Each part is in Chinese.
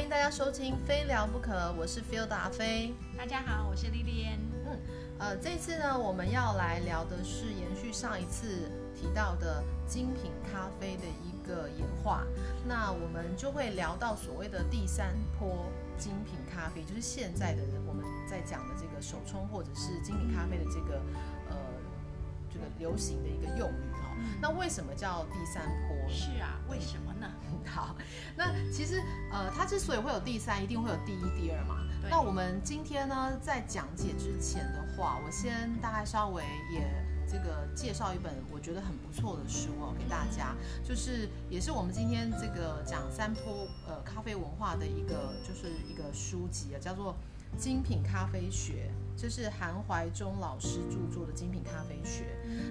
欢迎大家收听《非聊不可》，我是 Phil 达飞。大家好，我是莉莉安。嗯，呃，这次呢，我们要来聊的是延续上一次提到的精品咖啡的一个演化。那我们就会聊到所谓的第三波精品咖啡，就是现在的我们在讲的这个手冲或者是精品咖啡的这个呃这个流行的一个用语哈、那为什么叫第三波？是啊，为什么呢？好，那其实呃，它之所以会有第三，一定会有第一、第二嘛。那我们今天呢，在讲解之前的话，我先大概稍微也这个介绍一本我觉得很不错的书哦，给大家，就是也是我们今天这个讲三坡呃咖啡文化的一个就是一个书籍啊，叫做《精品咖啡学》，这是韩怀忠老师著作的《精品咖啡学》。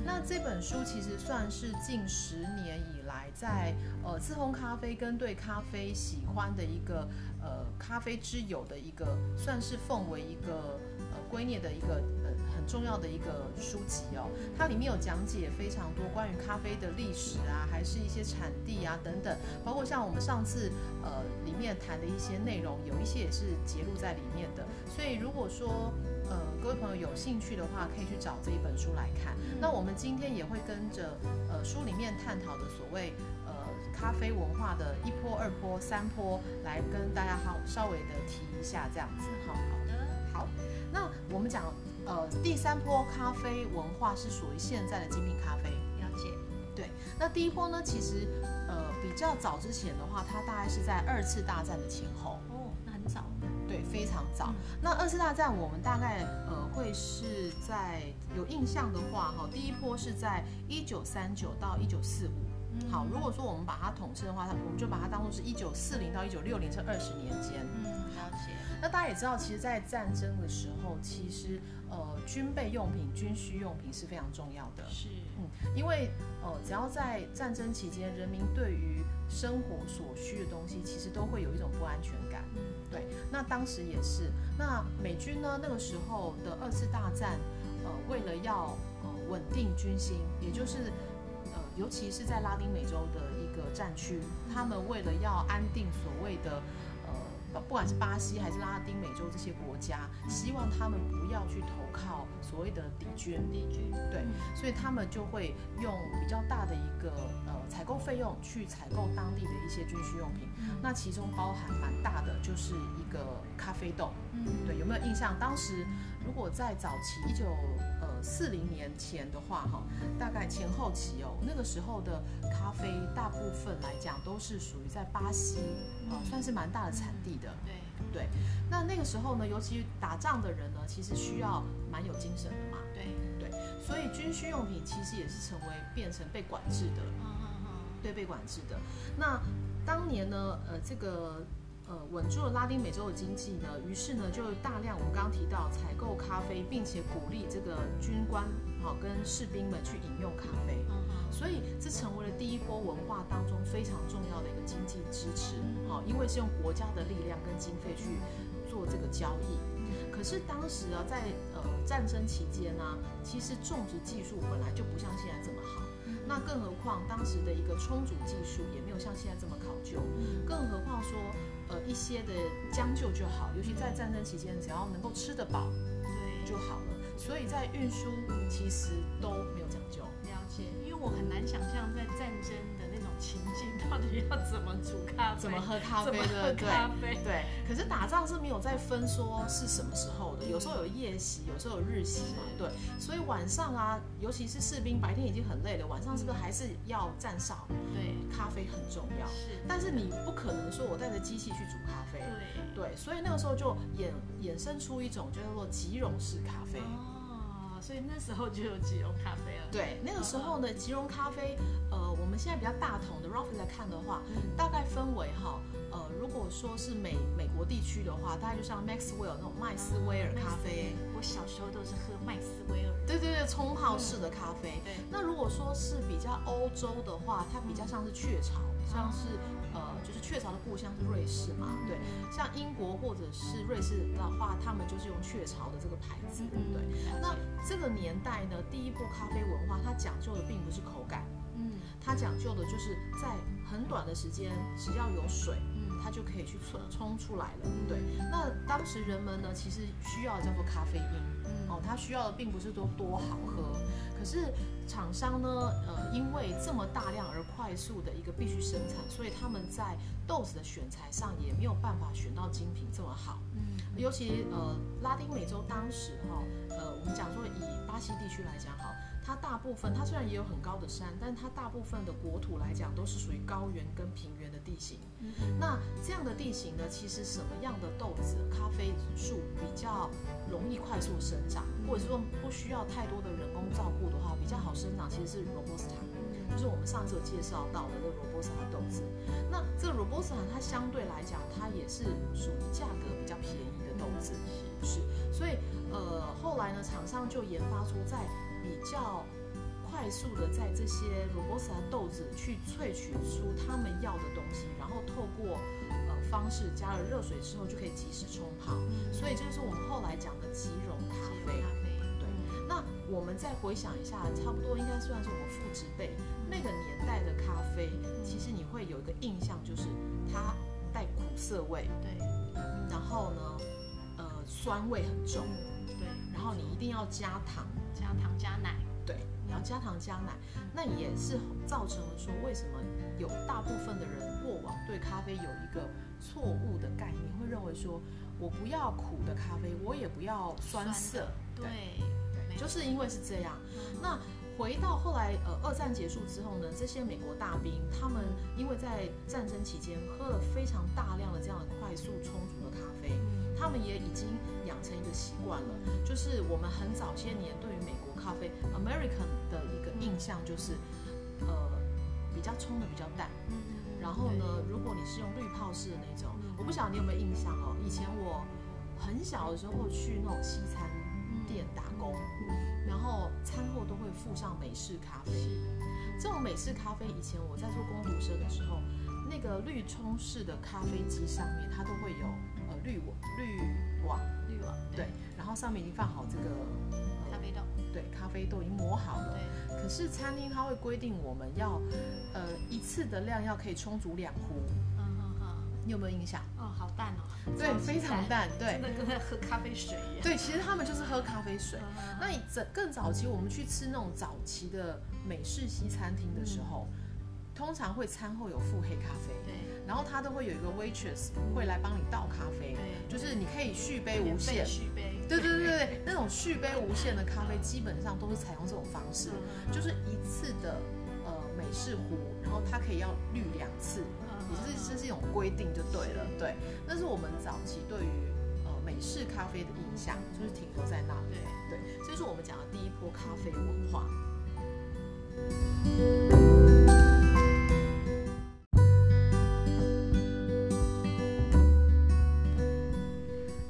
那这本书其实算是近十年以来在呃自烘咖啡跟对咖啡喜欢的一个呃咖啡之友的一个，算是奉为一个呃圭臬的一个呃很重要的一个书籍哦。它里面有讲解非常多关于咖啡的历史啊，还是一些产地啊等等，包括像我们上次呃里面谈的一些内容，有一些也是揭露在里面的。所以如果说呃，各位朋友有兴趣的话，可以去找这一本书来看。那我们今天也会跟着呃书里面探讨的所谓呃咖啡文化的一波、二波、三波，来跟大家好稍微的提一下这样子哈。好的，好，那我们讲呃第三波咖啡文化是属于现在的精品咖啡。了解。对，那第一波呢，其实呃比较早之前的话，它大概是在二次大战的前后。哦，那很早。对，非常早。嗯那二次大战我们大概呃会是在有印象的话，哈，第一波是在一九三九到一九四五。嗯好，如果说我们把它统称的话，它我们就把它当做是一九四零到一九六零这二十年间。嗯，了解。那大家也知道，其实，在战争的时候，其实呃军备用品、军需用品是非常重要的。是。嗯，因为呃，只要在战争期间，人民对于生活所需的东西，其实都会有一种不安全感。嗯，对，那当时也是。那美军呢，那个时候的二次大战，呃，为了要呃稳定军心，也就是呃，尤其是在拉丁美洲的一个战区，他们为了要安定所谓的呃，不不管是巴西还是拉丁美洲这些国家，希望他们不要去投靠所谓的敌军。敌军。对嗯所以他们就会用比较大的一个呃采购费用去采购当地的一些军需用品。嗯那其中包含蛮大的，就是一个咖啡豆。嗯，对，有没有印象？当时如果在早期一九呃四零年前的话，哈，大概前后期哦，那个时候的咖啡大部分来讲都是属于在巴西啊、呃算是蛮大的产地的。对。对，那那个时候呢，尤其打仗的人呢，其实需要蛮有精神的嘛。对。对，所以军需用品其实也是成为变成被管制的。嗯嗯嗯。对被管制的。那当年呢，呃，这个呃稳住了拉丁美洲的经济呢，于是呢就大量我们刚刚提到采购咖啡，并且鼓励这个军官好、跟士兵们去饮用咖啡。所以这成为了第一波文化当中非常重要的一个经济支持，好、因为是用国家的力量跟经费去做这个交易。可是当时啊，在呃战争期间呢、其实种植技术本来就不像现在这么好。那更何况当时的一个充足技术也没有像现在这么考究，更何况说呃一些的将就就好，尤其在战争期间，只要能够吃得饱对。就好了。所以在运输其实都没有讲究。了解，因为我很难想象在战争情境，到底要怎么煮咖啡，怎么喝咖啡怎么喝对对咖啡，对，可是打仗是没有在分说是什么时候的，有时候有夜袭，有时候有日袭嘛，对，所以晚上啊，尤其是士兵白天已经很累了，晚上是不是还是要站哨？对，咖啡很重要，是，但是你不可能说我带着机器去煮咖啡，对，对，所以那个时候就衍衍生出一种叫做即溶式咖啡。哦，所以那时候就有即溶咖啡了。对，那个时候呢，即溶咖啡，呃，我们现在比较大桶的 Ralph 来看的话，嗯大概分为哈，呃，如果说是美美国地区的话，大概就像 Maxwell 那种麦斯威尔咖啡，我小时候都是喝麦斯威尔。对对对，冲泡式的咖啡。对，那如果说是比较欧洲的话，它比较像是雀巢，像是雀巢的故乡是瑞士嘛，对，像英国或者是瑞士的话，他们就是用雀巢的这个牌子，对不对。那这个年代呢，第一波咖啡文化，它讲究的并不是口感，嗯它讲究的就是在很短的时间，只要有水，嗯它就可以去冲冲出来了。对，那当时人们呢，其实需要的叫做咖啡因。哦，它需要的并不是多多好喝，可是厂商呢，呃，因为这么大量而快速的一个必须生产，所以他们在豆子的选材上也没有办法选到精品这么好。嗯，尤其呃，拉丁美洲当时哈，呃，我们讲说以巴西地区来讲哈。它大部分，它虽然也有很高的山，但它大部分的国土来讲都是属于高原跟平原的地形。嗯那这样的地形呢，其实什么样的豆子、咖啡树比较容易快速生长，或者说不需要太多的人工照顾的话，比生长，其实是罗布斯塔，就是我们上次有介绍到的那个罗布斯塔豆子。那这个罗布斯塔它相对来讲，它也是属于价格比较便宜的豆子，是。所以呃，后来呢，厂商就研发出在比较快速的在这些 robusta 豆子去萃取出他们要的东西，然后透过呃方式加了热水之后就可以及时冲泡，所以就是我们后来讲的即溶咖啡。我们再回想一下，差不多应该算是我们父执辈那个年代的咖啡，其实你会有一个印象，就是它带苦涩味，对，然后呢，呃，酸味很重，对，然后你一定要加糖。加糖加奶，对，你要加糖加奶，那也是造成了说为什么有大部分的人过往对咖啡有一个错误的概念，会认为说我不要苦的咖啡，我也不要酸涩，对，对，就是因为是这样。那回到后来，呃，二战结束之后呢，这些美国大兵他们因为在战争期间喝了非常大量的这样的快速充足的咖啡。他们也已经养成一个习惯了，就是我们很早些年对于美国咖啡 American 的一个印象就是，呃，比较冲的比较淡。嗯然后呢，如果你是用滤泡式的那种，我不晓得你有没有印象哦。以前我很小的时候去那种西餐店打工，然后餐后都会附上美式咖啡。这种美式咖啡，以前我在做工读生的时候，那个绿冲式的咖啡机上面，它都会有呃。滤网，滤网，滤网，对，然后上面已经放好这个咖啡豆，对，咖啡豆已经磨好了。对。可是餐厅它会规定我们要，呃，一次的量要可以充足两壶。嗯嗯嗯。你有没有印象？哦，好淡哦。对，非常淡，对。真的跟在喝咖啡水一样。对，其实他们就是喝咖啡水。那你整更早期，我们去吃那种早期的美式西餐厅的时候，通常会餐后有附黑咖啡。对。然后他都会有一个 waitress 会来帮你倒咖啡，就是你可以续杯无限，续杯，对对对对那种续杯无限的咖啡基本上都是采用这种方式，就是一次的呃美式壶，然后它可以要滤两次，也是这是一种规定就对了，对，那是我们早期对于呃美式咖啡的印象，就是停留在那，对对，这是我们讲的第一波咖啡文化。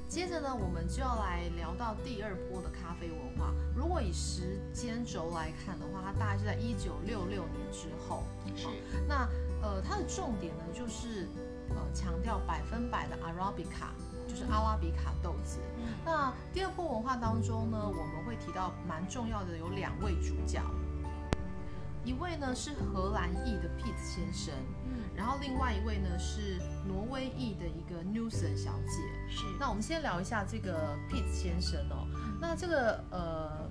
接着呢，我们就要来聊到第二波的咖啡文化。如果以时间轴来看的话，它大概是在一九六六年之后。是。那呃，它的重点呢，就是呃强调百分百的 Arabica，就是阿拉比卡豆子。那第二波文化当中呢，我们会提到蛮重要的有两位主角。一位呢是荷兰裔的 Pete 先生，嗯，然后另外一位呢是挪威裔的一个 Newson 小姐，是。那我们先聊一下这个 Pete 先生哦，那这个呃，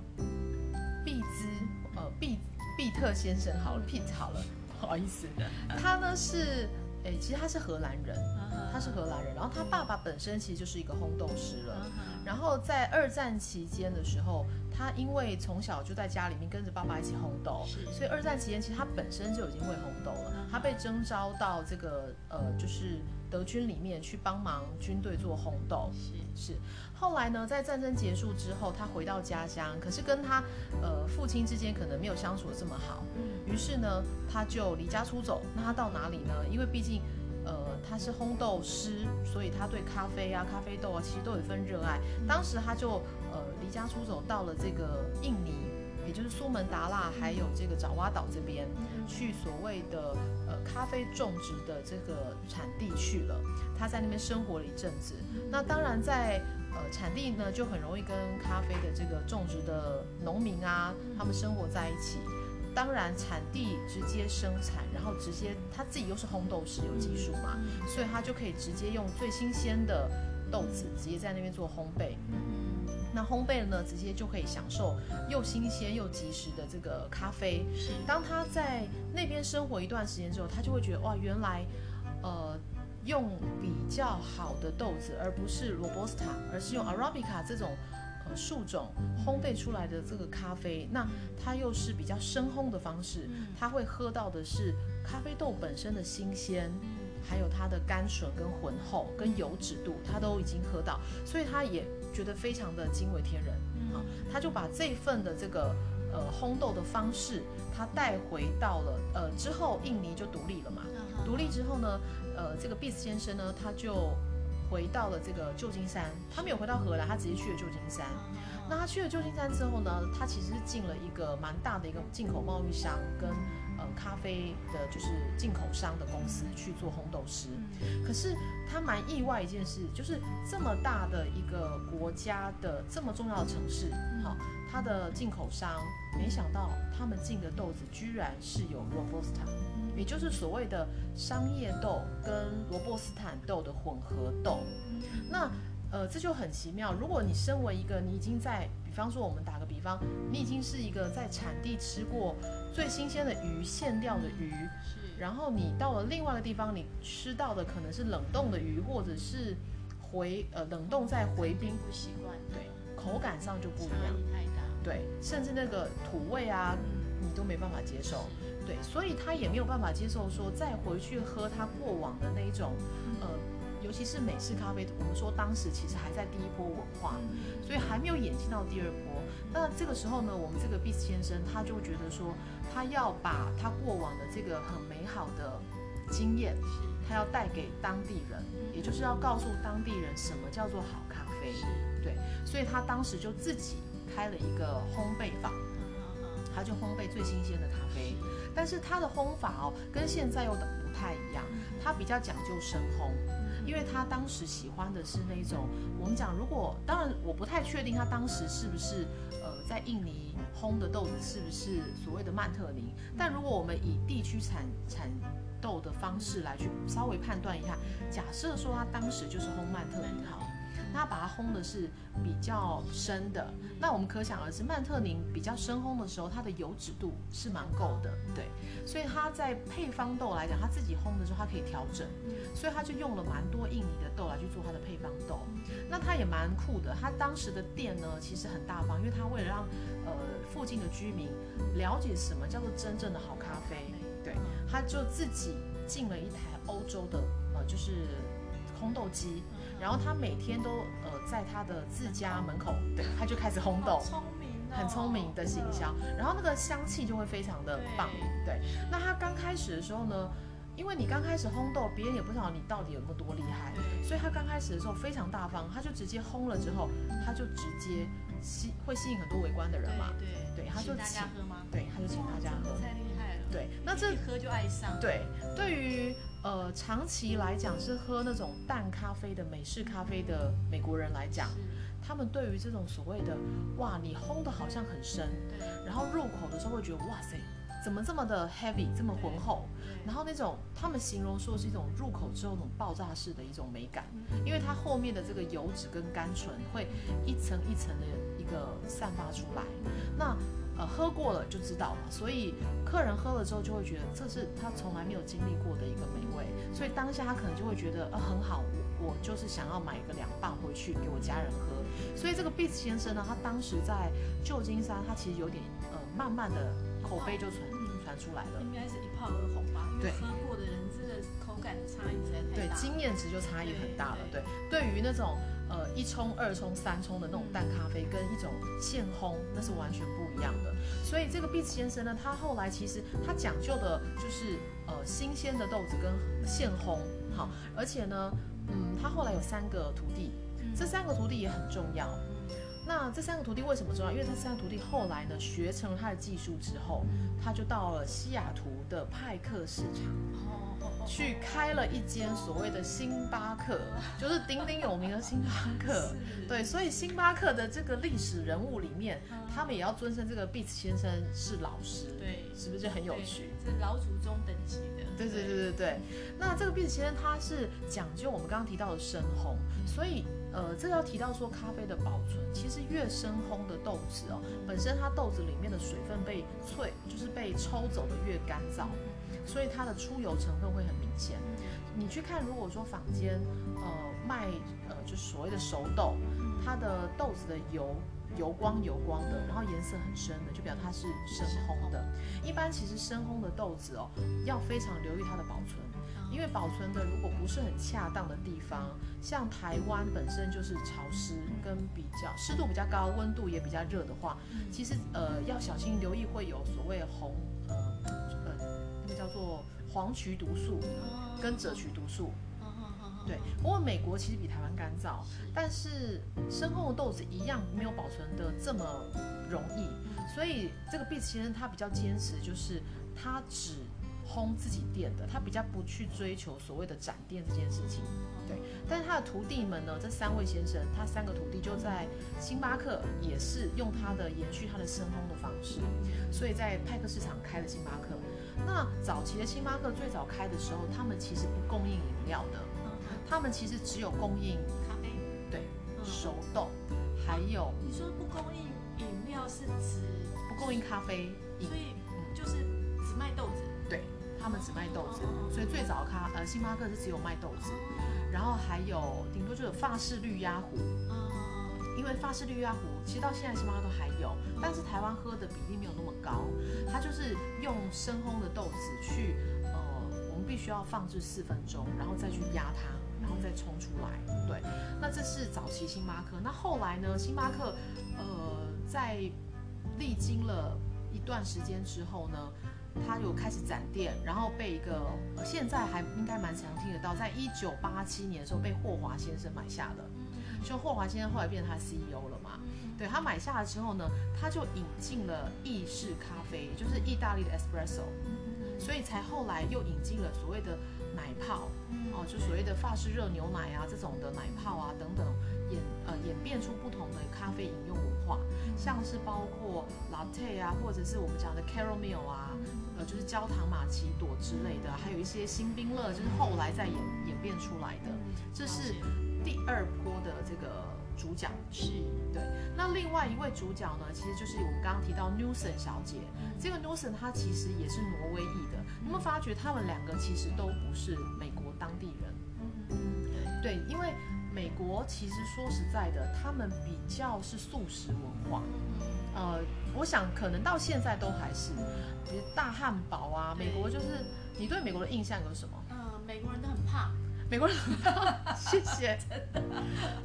毕兹呃毕毕特先生好了，Pete 好了，不好意思，他呢是。哎，其实他是荷兰人，他是荷兰人，然后他爸爸本身其实就是一个烘豆师了。然后在二战期间的时候，他因为从小就在家里面跟着爸爸一起烘豆，所以二战期间其实他本身就已经会烘豆了。他被征召到这个呃，就是德军里面去帮忙军队做红豆。是是。后来呢，在战争结束之后，他回到家乡，可是跟他呃父亲之间可能没有相处的这么好。于是呢，他就离家出走。那他到哪里呢？因为毕竟，呃，他是烘豆师，所以他对咖啡啊、咖啡豆啊，其实都有一份热爱。当时他就呃离家出走，到了这个印尼，也就是苏门答腊，还有这个爪哇岛这边，去所谓的呃咖啡种植的这个产地去了。他在那边生活了一阵子。那当然在呃产地呢，就很容易跟咖啡的这个种植的农民啊，他们生活在一起。当然产地直接生产，然后直接他自己又是烘豆师有技术嘛，所以他就可以直接用最新鲜的豆子直接在那边做烘焙。那烘焙了呢，直接就可以享受又新鲜又及时的这个咖啡。当他在那边生活一段时间之后，他就会觉得哇，原来，呃，用比较好的豆子，而不是 robusta，而是用 arabica 这种呃树种烘焙出来的这个咖啡，那它又是比较深烘的方式，他会喝到的是咖啡豆本身的新鲜。还有它的甘醇跟浑厚跟油脂度，他都已经喝到，所以他也觉得非常的惊为天人啊！他就把这份的这个呃烘豆的方式，他带回到了呃之后印尼就独立了嘛，独立之后呢，呃这个毕斯先生呢他就回到了这个旧金山，他没有回到荷兰，他直接去了旧金山。那他去了旧金山之后呢，他其实是进了一个蛮大的一个进口贸易商跟。呃，咖啡的就是进口商的公司去做烘豆师，可是他蛮意外一件事，就是这么大的一个国家的这么重要的城市，好，他的进口商没想到他们进的豆子居然是有 robusta，也就是所谓的商业豆跟罗伯斯坦豆的混合豆，那。呃，这就很奇妙。如果你身为一个，你已经在，比方说我们打个比方，你已经是一个在产地吃过最新鲜的鱼、现钓的鱼，是。然后你到了另外一个地方，你吃到的可能是冷冻的鱼，或者是回呃冷冻再回冰，不习惯，对，口感上就不一样，太大，对，甚至那个土味啊，你都没办法接受，对，所以他也没有办法接受说再回去喝他过往的那一种，呃。尤其是美式咖啡，我们说当时其实还在第一波文化，所以还没有演进到第二波。那这个时候呢，我们这个 b 斯先生他就觉得说，他要把他过往的这个很美好的经验，他要带给当地人，也就是要告诉当地人什么叫做好咖啡。对，所以他当时就自己开了一个烘焙坊，他就烘焙最新鲜的咖啡。但是他的烘法哦，跟现在又不太一样，他比较讲究深烘。因为他当时喜欢的是那种，我们讲，如果当然我不太确定他当时是不是呃在印尼烘的豆子是不是所谓的曼特宁，但如果我们以地区产产豆的方式来去稍微判断一下，假设说他当时就是烘曼特宁好。它把它烘的是比较深的，那我们可想而知，曼特宁比较深烘的时候，它的油脂度是蛮够的，对，所以它在配方豆来讲，它自己烘的时候它可以调整，所以它就用了蛮多印尼的豆来去做它的配方豆。那它也蛮酷的，它当时的店呢其实很大方，因为它为了让呃附近的居民了解什么叫做真正的好咖啡，对，他就自己进了一台欧洲的呃就是烘豆机。然后他每天都呃在他的自家门口，对，他就开始烘豆，聪明，很聪明的行销，然后那个香气就会非常的棒，对。那他刚开始的时候呢，因为你刚开始烘豆，别人也不知道你到底有没有多厉害，所以他刚开始的时候非常大方，他就直接烘了之后，他就直接吸会吸引很多围观的人嘛，对，对，他就请喝吗？对，他就请大家喝，太厉害了，对，那这一喝就爱上，对，对于。呃，长期来讲是喝那种淡咖啡的美式咖啡的美国人来讲，他们对于这种所谓的哇，你烘的好像很深，然后入口的时候会觉得哇塞，怎么这么的 heavy，这么浑厚，然后那种他们形容说是一种入口之后那种爆炸式的一种美感，因为它后面的这个油脂跟甘醇会一层一层的一个散发出来，那。呃，喝过了就知道嘛，所以客人喝了之后就会觉得这是他从来没有经历过的一个美味，所以当下他可能就会觉得呃很好，我我就是想要买一个两磅回去给我家人喝。所以这个 b e a t s 先生呢，他当时在旧金山，他其实有点呃慢慢的口碑就传传出来了，应该是一炮而红吧？对，喝过的人真的口感的差异实在太大，对，经验值就差异很大了。对，对于那种。呃，一冲、二冲、三冲的那种淡咖啡，跟一种现烘，那是完全不一样的。所以这个毕斯先生呢，他后来其实他讲究的就是呃新鲜的豆子跟现烘，好，而且呢，嗯，他后来有三个徒弟，这三个徒弟也很重要。那这三个徒弟为什么重要？因为他三个徒弟后来呢学成了他的技术之后，他就到了西雅图的派克市场。哦，去开了一间所谓的星巴克，就是鼎鼎有名的星巴克。对，所以星巴克的这个历史人物里面，嗯他们也要尊称这个 Beats 先生是老师，对是不是就很有趣？这，是老祖宗等级的。对对对对对。那这个 Beats 先生他是讲究我们刚刚提到的深烘，所以呃，这个要提到说咖啡的保存，其实越深烘的豆子哦，本身它豆子里面的水分被萃，就是被抽走的越干燥，所以它的出油成分会很明显。你去看，如果说坊间呃卖呃就是所谓的熟豆，它的豆子的油油光油光的，然后颜色很深的，就表示它是深烘的。一般其实深烘的豆子哦，要非常留意它的保存，因为保存的如果不是很恰当的地方，像台湾本身就是潮湿跟比较湿度比较高，温度也比较热的话，其实呃要小心留意会有所谓红个叫做黄曲毒素跟赭曲毒素。对，不过美国其实比台湾干燥，但是深烘的豆子一样没有保存的这么容易，所以这个 Beats 先生他比较坚持，就是他只烘自己店的，他比较不去追求所谓的展店这件事情。对，但是他的徒弟们呢，这三位先生，他三个徒弟就在星巴克也是用他的延续他的深烘的方式，所以在派克市场开了星巴克。那早期的星巴克最早开的时候，他们其实不供应饮料的，他们其实只有供应咖啡。对嗯。熟豆，还有你说不供应饮料是指，不供应咖啡所。以就是只卖豆子。对，他们只卖豆子。哦，所以最早咖呃星巴克是只有卖豆子，然后还有顶多就有法式绿鸭壶，嗯。因为法式绿鸭壶其实到现在星巴克都还有，但是台湾喝的比例没有那么高，它就是用深烘的豆子去呃，我们必须要放置四分钟，然后再去压它，然后再冲出来。对，那这是早期星巴克。那后来呢，星巴克呃在历经了一段时间之后呢，它有开始展店，然后被一个、呃现在还应该蛮常听得到，在一九八七年的时候被霍华先生买下了。就霍华先生后来变成他 CEO 了嘛，对他买下了之后呢，他就引进了意式咖啡，就是意大利的 espresso，所以才后来又引进了所谓的奶泡，哦，就所谓的法式热牛奶啊这种的奶泡啊等等，演呃演变出不同的咖啡饮用文化，像是包括 latte 啊，或者是我们讲的 caramel 啊，呃就是焦糖玛奇朵之类的，还有一些新冰乐，就是后来再演演变出来的，这是第二波的这个主角。是对，那另外一位主角呢，其实就是我们刚刚提到 Newson 小姐。这个 Newson 她其实也是挪威裔的，你有没有发觉他们两个其实都不是美国当地人？对，因为美国其实说实在的，他们比较是素食文化。呃，我想可能到现在都还是，比如大汉堡啊，美国就是你对美国的印象有什么？嗯，美国人都很胖，美国人很胖，谢谢。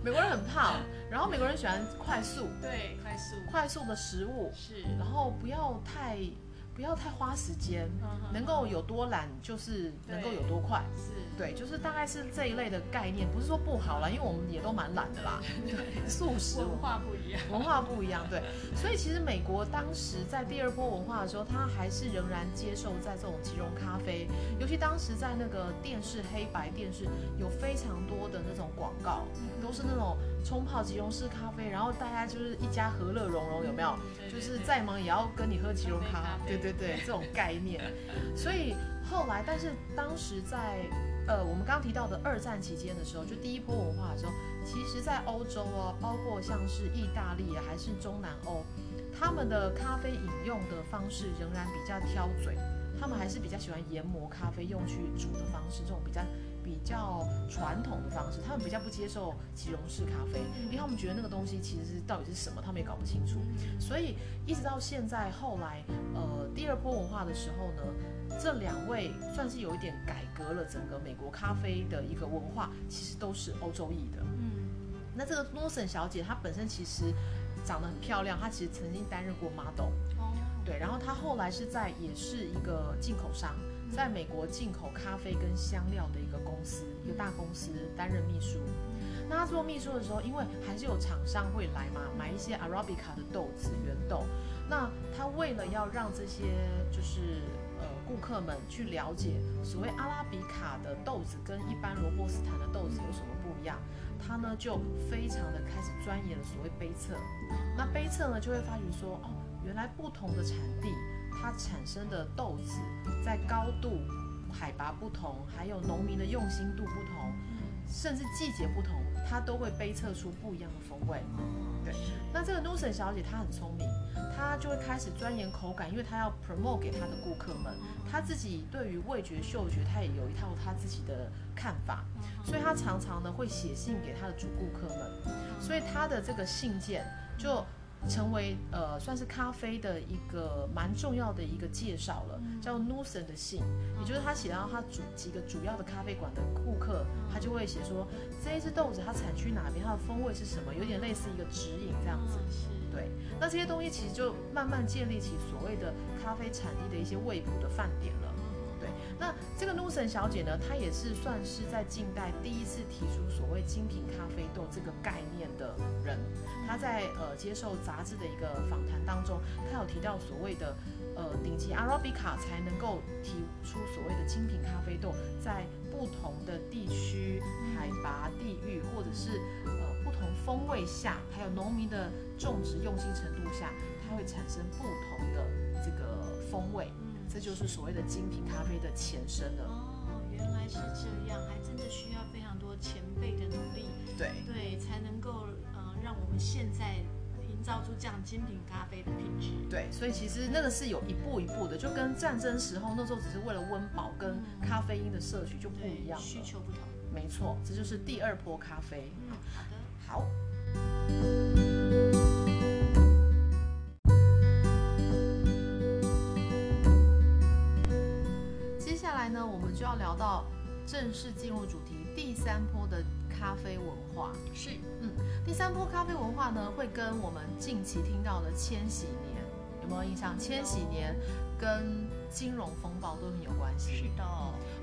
美国人很胖，然后美国人喜欢快速、对，快速。快速的食物，是，然后不要太不要太花时间，嗯能够有多懒就是能够有多快。是，对，就是大概是这一类的概念，不是说不好啦，因为我们也都蛮懒的啦。对，素食。文化不一样，文化不一样，对，所以其实美国当时在第二波文化的时候，它还是仍然接受在这种即溶咖啡，尤其当时在那个电视黑白电视有非常多的那种广告，都是那种冲泡即溶式咖啡，然后大家就是一家和乐融融，有没有？对就是再忙也要跟你喝即溶咖咖，啡对对对，这种概念。所以后来，但是当时在呃，我们刚刚提到的二战期间的时候，就第一波文化的时候，其实在欧洲啊，包括像是意大利啊，还是中南欧，他们的咖啡饮用的方式仍然比较挑嘴，他们还是比较喜欢研磨咖啡用去煮的方式，这种比较比较传统的方式，他们比较不接受即溶式咖啡，因为他们觉得那个东西其实是到底是什么，他们也搞不清楚。所以一直到现在，后来呃第二波文化的时候呢，这两位算是有一点改革了整个美国咖啡的一个文化，其实都是欧洲裔的。嗯，那这个 Lawson 小姐她本身其实长得很漂亮，她其实曾经担任过 model，哦，对，然后她后来是在也是一个进口商，在美国进口咖啡跟香料的一个公司，一个大公司担任秘书。那他做秘书的时候，因为还是有厂商会来嘛，买一些 Arabica 的豆子原豆。那他为了要让这些就是呃顾客们去了解所谓阿拉比卡的豆子跟一般罗布斯坦的豆子有什么不一样，他呢就非常的开始钻研了所谓杯测。那杯测呢就会发觉说，哦，原来不同的产地它产生的豆子在高度、海拔不同，还有农民的用心度不同，甚至季节不同，它都会杯测出不一样的风味。对，那这个 Nusen 小姐她很聪明，她就会开始钻研口感，因为她要 promote 给她的顾客们。她自己对于味觉、嗅觉，她也有一套她自己的看法，所以她常常呢会写信给她的主顾客们，所以她的这个信件就成为呃算是咖啡的一个蛮重要的一个介绍了，叫 Nusen 的信，也就是他写到他主几个主要的咖啡馆的顾客，他就会写说这一只豆子它产区哪边，它的风味是什么，有点类似一个指引这样子。对，那这些东西其实就慢慢建立起所谓的咖啡产地的一些味谱的饭点了。对，那这个 n u s o n 小姐呢，她也是算是在近代第一次提出所谓精品咖啡豆这个概念的人。她在呃接受杂志的一个访谈当中，她有提到所谓的呃顶级阿拉比卡才能够提出所谓的精品咖啡豆，在不同的地区、海拔、地域或者是呃不同风味下，还有农民的种植用心程度下，它会产生不同的这个风味。这就是所谓的精品咖啡的前身了。哦，原来是这样，还真的需要非常多前辈的努力，对对，才能够呃让我们现在营造出这样精品咖啡的品质。对，所以其实那个是有一步一步的，就跟战争时候那时候只是为了温饱跟咖啡因的摄取就不一样了。需求不同。没错，这就是第二波咖啡。嗯，好的。好。们就要聊到正式进入主题第三波的咖啡文化。是，嗯，第三波咖啡文化呢，会跟我们近期听到的千禧年有没有印象？千禧年跟金融风暴都很有关系。是的。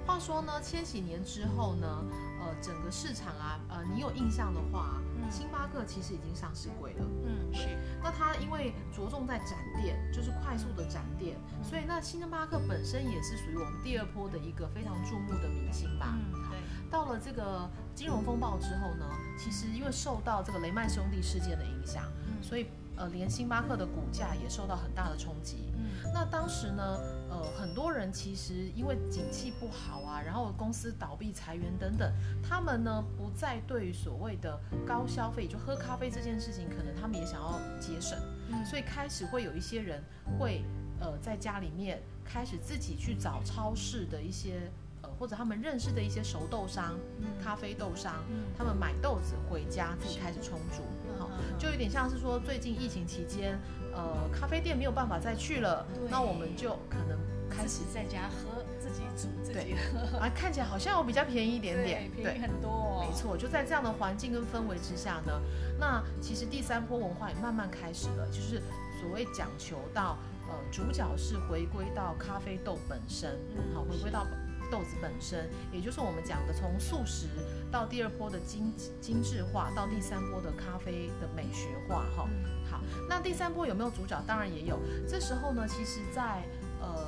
话说呢，千禧年之后呢，呃，整个市场啊，呃，你有印象的话，星巴克其实已经上市柜了。嗯，是。那它因为着重在展店，就是快速的展店，所以那星巴克本身也是属于我们第二波的一个非常注目的明星吧。嗯，对。到了这个金融风暴之后呢，其实因为受到这个雷曼兄弟事件的影响，所以呃，连星巴克的股价也受到很大的冲击。嗯，那当时呢，呃，很多人其实因为景气不好啊，然后公司倒闭、裁员等等，他们呢不再对于所谓的高消费，就喝咖啡这件事情，可能他们也想要节省，嗯所以开始会有一些人会呃在家里面开始自己去找超市的一些呃或者他们认识的一些熟豆商、咖啡豆商，嗯。他们买豆子回家自己开始冲煮，好、嗯就有点像是说最近疫情期间，呃，咖啡店没有办法再去了，那我们就可能开始在家喝，自己煮，自己对。喝，啊，看起来好像有比较便宜一点点，对，便宜很多哦。没错，就在这样的环境跟氛围之下呢，那其实第三波文化也慢慢开始了，就是所谓讲求到呃主角是回归到咖啡豆本身，嗯好，回归到豆子本身，也就是我们讲的从素食到第二波的精精致化，到第三波的咖啡的美学化，哈。嗯好，那第三波有没有主角？当然也有。这时候呢，其实在呃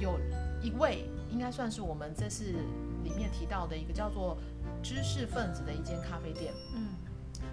有一位应该算是我们这次里面提到的一个叫做知识分子的一间咖啡店。嗯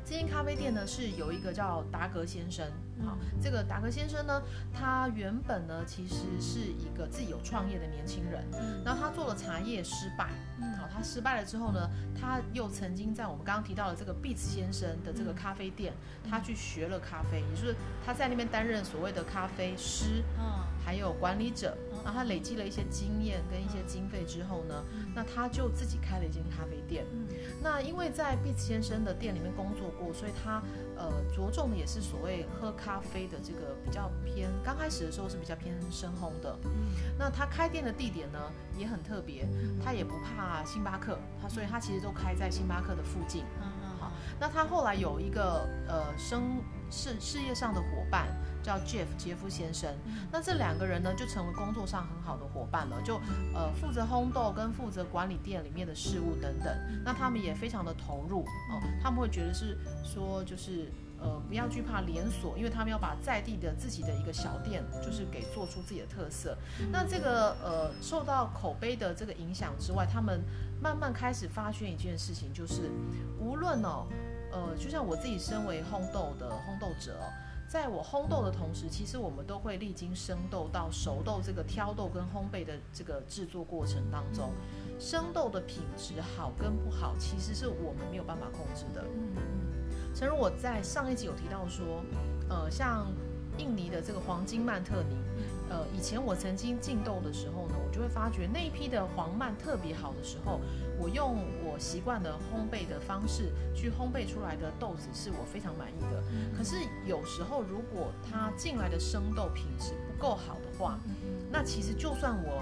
这间咖啡店呢是有一个叫达格先生，嗯。好，这个达格先生呢，他原本呢其实是一个自己有创业的年轻人，嗯。然后他做了茶叶失败，嗯。好，他失败了之后呢，他又曾经在我们刚刚提到的这个 Beats 先生的这个咖啡店，他去学了咖啡，也就是他在那边担任所谓的咖啡师，嗯。还有管理者，然后他累积了一些经验跟一些经费之后呢，那他就自己开了一间咖啡店。嗯那因为在 Beats 先生的店里面工作过，所以他呃着重的也是所谓喝咖啡的这个比较偏，刚开始的时候是比较偏深烘的。嗯那他开店的地点呢也很特别，他也不怕星巴克，他所以他其实都开在星巴克的附近。嗯好，那他后来有一个呃生事事业上的伙伴，叫 Jeff 杰夫先生。那这两个人呢，就成为工作上很好的伙伴了，就呃负责烘豆跟负责管理店里面的事务等等。那他们也非常的投入哦，他们会觉得是说就是。呃，不要惧怕连锁，因为他们要把在地的自己的一个小店，就是给做出自己的特色。那这个呃，受到口碑的这个影响之外，他们慢慢开始发现一件事情，就是无论哦，呃，就像我自己身为烘豆的烘豆者，在我烘豆的同时，其实我们都会历经生豆到熟豆这个挑豆跟烘焙的这个制作过程当中，生豆的品质好跟不好，其实是我们没有办法控制的。嗯正如我在上一集有提到说，呃，像印尼的这个黄金曼特尼，呃，以前我曾经进豆的时候呢，我就会发觉那一批的黄曼特别好的时候，我用我习惯的烘焙的方式去烘焙出来的豆子是我非常满意的。可是有时候如果它进来的生豆品质不够好的话，那其实就算我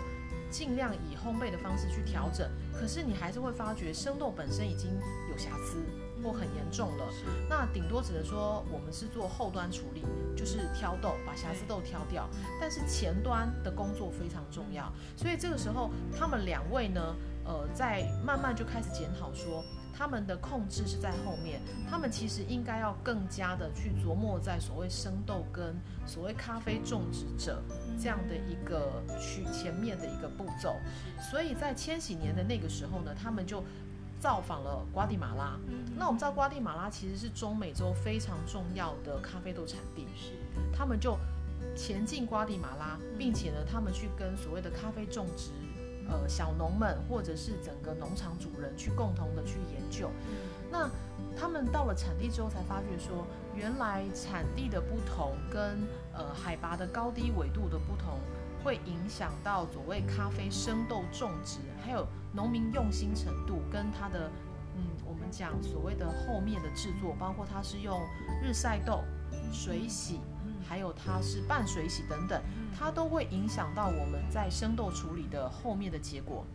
尽量以烘焙的方式去调整，可是你还是会发觉生豆本身已经有瑕疵。或很严重了，那顶多只能说我们是做后端处理，就是挑豆，把瑕疵豆挑掉。但是前端的工作非常重要，所以这个时候他们两位呢，呃，在慢慢就开始检讨说，他们的控制是在后面，他们其实应该要更加的去琢磨在所谓生豆跟所谓咖啡种植者这样的一个去前面的一个步骤。所以在千禧年的那个时候呢，他们就。造访了瓜地马拉，那我们知道瓜地马拉其实是中美洲非常重要的咖啡豆产地，是，他们就前进瓜地马拉，并且呢，他们去跟所谓的咖啡种植，呃，小农们或者是整个农场主人去共同的去研究，那他们到了产地之后才发觉说，原来产地的不同跟呃海拔的高低纬度的不同。会影响到所谓咖啡生豆种植，还有农民用心程度跟它的，嗯，我们讲所谓的后面的制作，包括它是用日晒豆、水洗，还有它是半水洗等等，它都会影响到我们在生豆处理的后面的结果。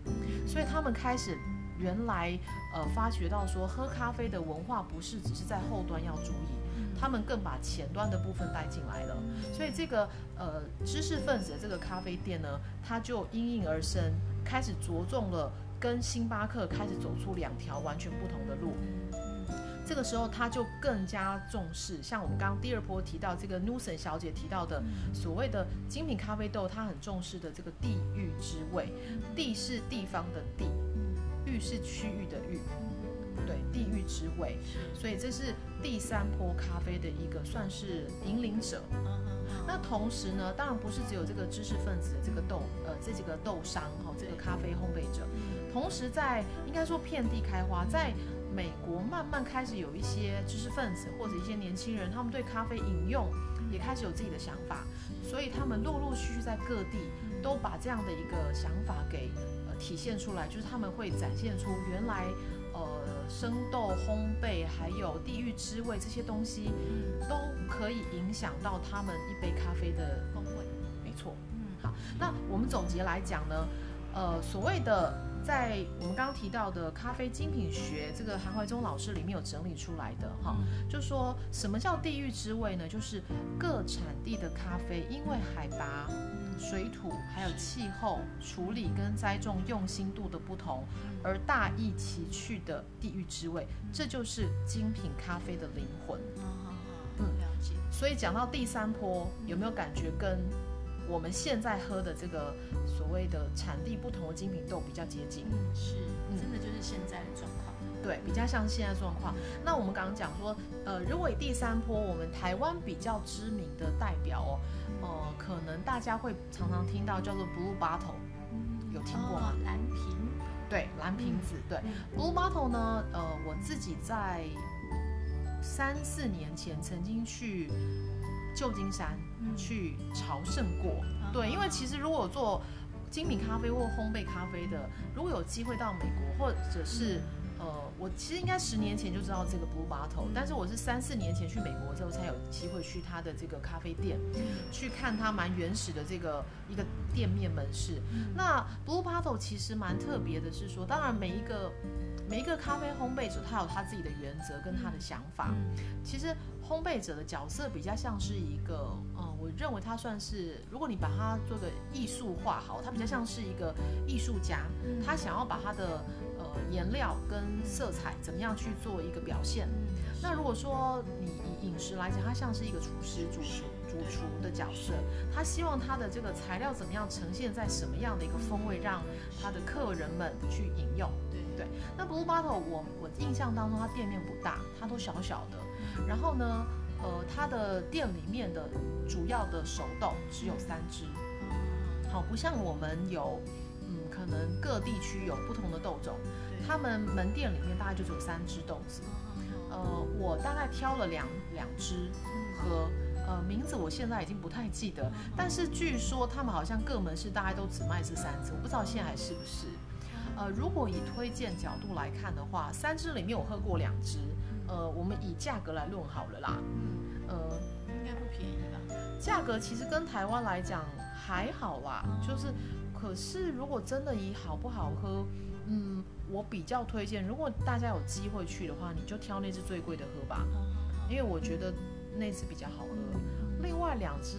所以他们开始原来呃发觉到说，喝咖啡的文化不是只是在后端要注意。他们更把前端的部分带进来了，所以这个呃知识分子的这个咖啡店呢，它就应运而生，开始着重了跟星巴克开始走出两条完全不同的路。这个时候，他就更加重视，像我们刚刚第二波提到这个 Newson 小姐提到的所谓的精品咖啡豆，他很重视的这个地域之味，地是地方的地，域是区域的域。对地域之味，所以这是第三波咖啡的一个算是引领者。那同时呢，当然不是只有这个知识分子的这个豆，呃，这几个豆商哈，这个咖啡烘焙者，同时在应该说遍地开花，在美国慢慢开始有一些知识分子或者一些年轻人，他们对咖啡饮用也开始有自己的想法，所以他们陆陆续续在各地都把这样的一个想法给呃体现出来，就是他们会展现出原来。呃，生豆烘焙还有地域滋味这些东西，都可以影响到他们一杯咖啡的风味。没错，嗯，好，那我们总结来讲呢，呃，所谓的在我们刚刚提到的咖啡精品学，这个韩怀忠老师里面有整理出来的哈，就说什么叫地域之味呢？就是各产地的咖啡因为海拔。水土还有气候处理跟栽种用心度的不同，而大异其趣的地域之味，这就是精品咖啡的灵魂。嗯，了解。所以讲到第三波，有没有感觉跟我们现在喝的这个所谓的产地不同的精品豆比较接近？嗯，是，真的就是现在的状况。对，比较像现在状况。那我们刚刚讲说，呃，如果以第三波，我们台湾比较知名的代表哦。呃，可能大家会常常听到叫做 Blue Bottle，有听过吗？蓝瓶，对，蓝瓶子，对。Blue Bottle 呢，呃，我自己在三四年前曾经去旧金山去朝圣过，对，因为其实如果做精品咖啡或烘焙咖啡的，如果有机会到美国或者是。呃，我其实应该十年前就知道这个 Blue Bottle，但是我是三四年前去美国之后才有机会去他的这个咖啡店，去看他蛮原始的这个一个店面门市。那 Blue Bottle 其实蛮特别的，是说，当然每一个每一个咖啡烘焙者他有他自己的原则跟他的想法。嗯其实烘焙者的角色比较像是一个，嗯，我认为他算是，如果你把它做个艺术化好，他比较像是一个艺术家，嗯他想要把他的呃颜料跟色彩怎么样去做一个表现。嗯那如果说你以饮食来讲，他像是一个厨师、主厨、主厨的角色，他希望他的这个材料怎么样呈现在什么样的一个风味，让他的客人们去饮用。对对那 Blue Bottle 我我印象当中，它店面不大，它都小小的。然后呢，呃，它的店里面的主要的手豆只有三支，嗯好，不像我们有，嗯，可能各地区有不同的豆种，他们门店里面大概就只有三只豆子。呃，我大概挑了两两支和，呃，名字我现在已经不太记得，但是据说他们好像各门市大概都只卖这三只，我不知道现在还是不是。呃，如果以推荐角度来看的话，三支里面我喝过两支，呃，我们以价格来论好了啦，嗯，呃，应该不便宜吧？价格其实跟台湾来讲还好啦，就是，可是如果真的以好不好喝，嗯，我比较推荐，如果大家有机会去的话，你就挑那支最贵的喝吧，因为我觉得那支比较好喝。另外两支，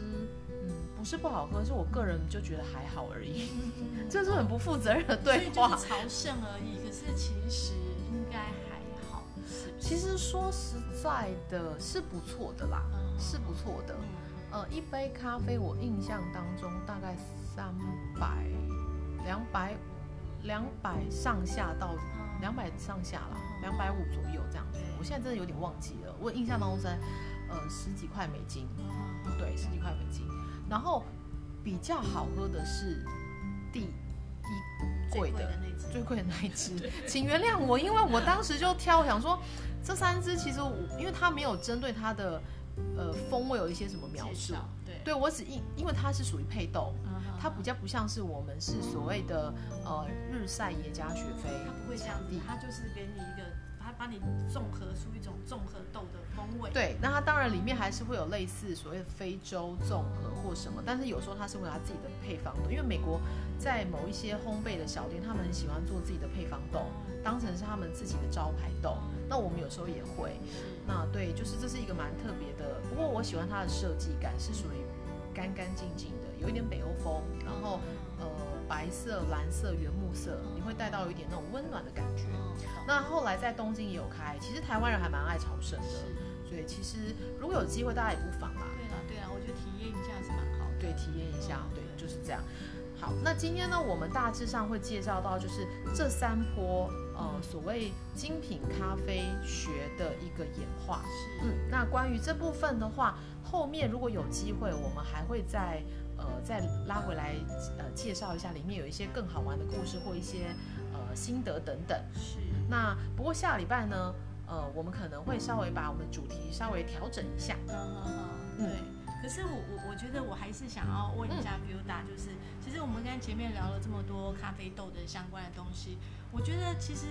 是不好喝，是我个人就觉得还好而已，这是很不负责任的对话所以就是。朝圣而已，可是其实应该还好，是是？其实说实在的，是不错的啦，嗯是不错的。呃，一杯咖啡，我印象当中大概三百、两百、两百上下到嗯两百上下啦，两百五左右这样子。我现在真的有点忘记了，我印象当中是在呃十几块美金，嗯对，十几块美金。然后比较好喝的是第一贵贵的最贵的那一只，请原谅我，因为我当时就挑，我想说这三只其实我，因为它没有针对它的呃风味有一些什么描述，对，对我只因因为它是属于配豆，嗯它比较不像是我们是所谓的呃日晒耶加雪菲，它不会这样子，它就是给你一个，帮你综合出一种综合豆的风味。对，那它当然里面还是会有类似所谓非洲综合或什么，但是有时候它是会有它自己的配方豆，因为美国在某一些烘焙的小店，他们很喜欢做自己的配方豆，当成是他们自己的招牌豆。那我们有时候也会，那对，就是这是一个蛮特别的。不过我喜欢它的设计感，是属于干干净净的，有一点北欧风，然后呃白色、蓝色、原木色，你会带到有一点那种温暖的感觉。嗯，那后来在东京也有开，其实台湾人还蛮爱朝圣的，所以其实如果有机会，大家也不妨啦。对啦对啦，我觉得体验一下是蛮好的。对，体验一下，对，就是这样。好，那今天呢，我们大致上会介绍到，就是这三波呃所谓精品咖啡学的一个演化。是，嗯，那关于这部分的话，后面如果有机会，我们还会再呃再拉回来呃介绍一下，里面有一些更好玩的故事或一些呃心得等等。是，那不过下礼拜呢，呃，我们可能会稍微把我们主题稍微调整一下。嗯嗯嗯，对。可是我我我觉得我还是想要问一下 Buda，就是其实我们刚才前面聊了这么多咖啡豆的相关的东西，我觉得其实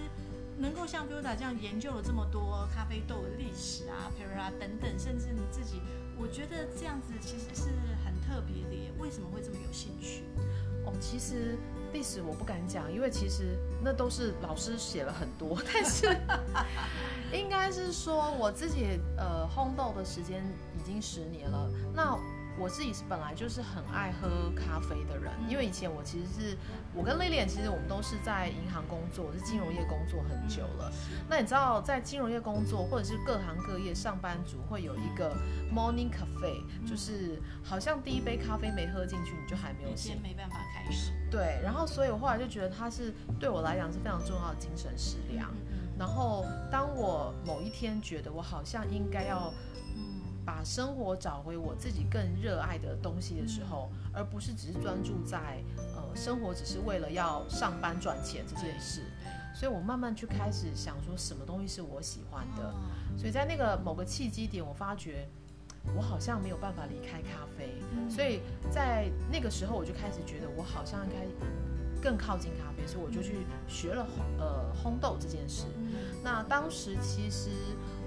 能够像 Buda 这样研究了这么多咖啡豆的历史啊、p e r a 等等，甚至你自己，我觉得这样子其实是很特别的耶。为什么会这么有兴趣？哦，其实历史我不敢讲，因为其实那都是老师写了很多，但是应该是说我自己呃烘豆的时间已经十年了。那我自己是本来就是很爱喝咖啡的人，因为以前我其实是我跟 Lilian 其实我们都是在银行工作，是金融业工作很久了。那你知道在金融业工作或者是各行各业上班族会有一个 morning cafe，就是好像第一杯咖啡没喝进去你就还没有有醒些。没办法开始。对，然后所以我后来就觉得它是对我来讲是非常重要的精神食粮。嗯然后当我某一天觉得我好像应该要嗯把生活找回我自己更热爱的东西的时候，而不是只是专注在呃生活只是为了要上班赚钱这件事，所以我慢慢去开始想说什么东西是我喜欢的。嗯所以在那个某个契机点，我发觉我好像没有办法离开咖啡，嗯所以在那个时候我就开始觉得我好像应该更靠近咖啡，所以我就去学了烘呃烘豆这件事。嗯那当时其实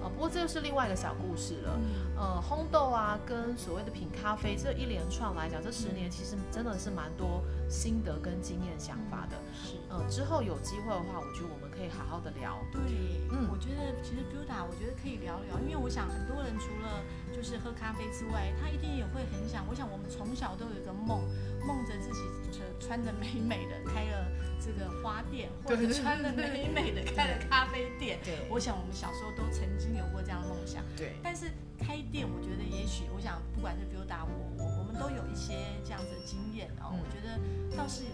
呃，不过这又是另外一个小故事了。嗯呃，烘豆啊，跟所谓的品咖啡这一连串来讲，这十年其实真的是蛮多心得跟经验想法的。是。呃，之后有机会的话，我觉得我们可以好好的聊。对，嗯我觉得其实 Buda，我觉得可以聊聊，因为我想很多人除了就是喝咖啡之外，他一定也会很想，我想我们从小都有一个梦，梦着自己穿穿的美美的开了这个花店，或者穿的美美的开了咖啡店。对。我想我们小时候都曾经有过这样的梦想，对。但是开店，我觉得也许，我想不管是 Buda 我我我们都有一些这样子的经验哦，嗯。我觉得倒是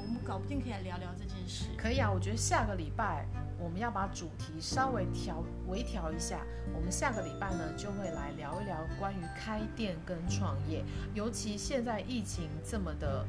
我们搞不定可以来聊聊这件事。可以啊，我觉得下个礼拜我们要把主题稍微调微调一下。我们下个礼拜呢，就会来聊一聊关于开店跟创业，尤其现在疫情这么的。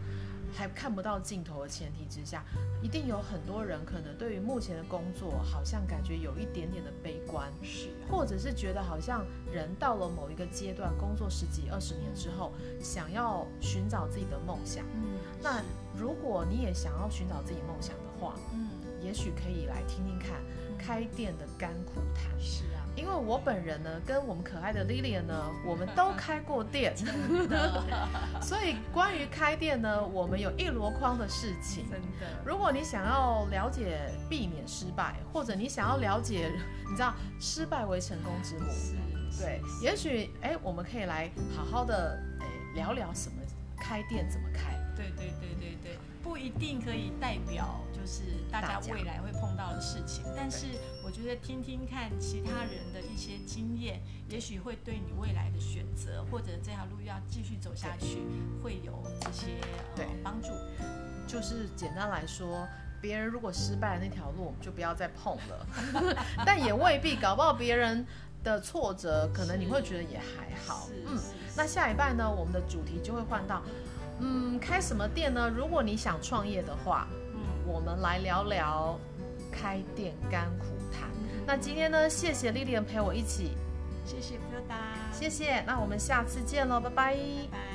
还看不到尽头的前提之下，一定有很多人可能对于目前的工作好像感觉有一点点的悲观，是啊，或者是觉得好像人到了某一个阶段，工作十几二十年之后，想要寻找自己的梦想。嗯，那如果你也想要寻找自己梦想的话，嗯，也许可以来听听看开店的甘苦谈。是啊，因为我本人呢，跟我们可爱的 Lilian 呢，我们都开过店，所以关于开店呢，我们有一箩筐的事情。真的，如果你想要了解避免失败，或者你想要了解，你知道失败为成功之母，是，对，也许哎，我们可以来好好的哎聊聊什么开店怎么开。对对对对对，不一定可以代表就是大家未来会碰到的事情，但是我觉得听听看其他人的一些经验，也许会对你未来的选择或者这条路要继续走下去，会有这些呃帮助。就是简单来说，别人如果失败的那条路，我们就不要再碰了。但也未必，搞不好别人的挫折，可能你会觉得也还好。嗯，那下一半呢，我们的主题就会换到，嗯，开什么店呢？如果你想创业的话，嗯，我们来聊聊开店甘苦谈。那今天呢，谢谢 Lilian 陪我一起，谢谢谢谢。那我们下次见喽，拜拜。拜。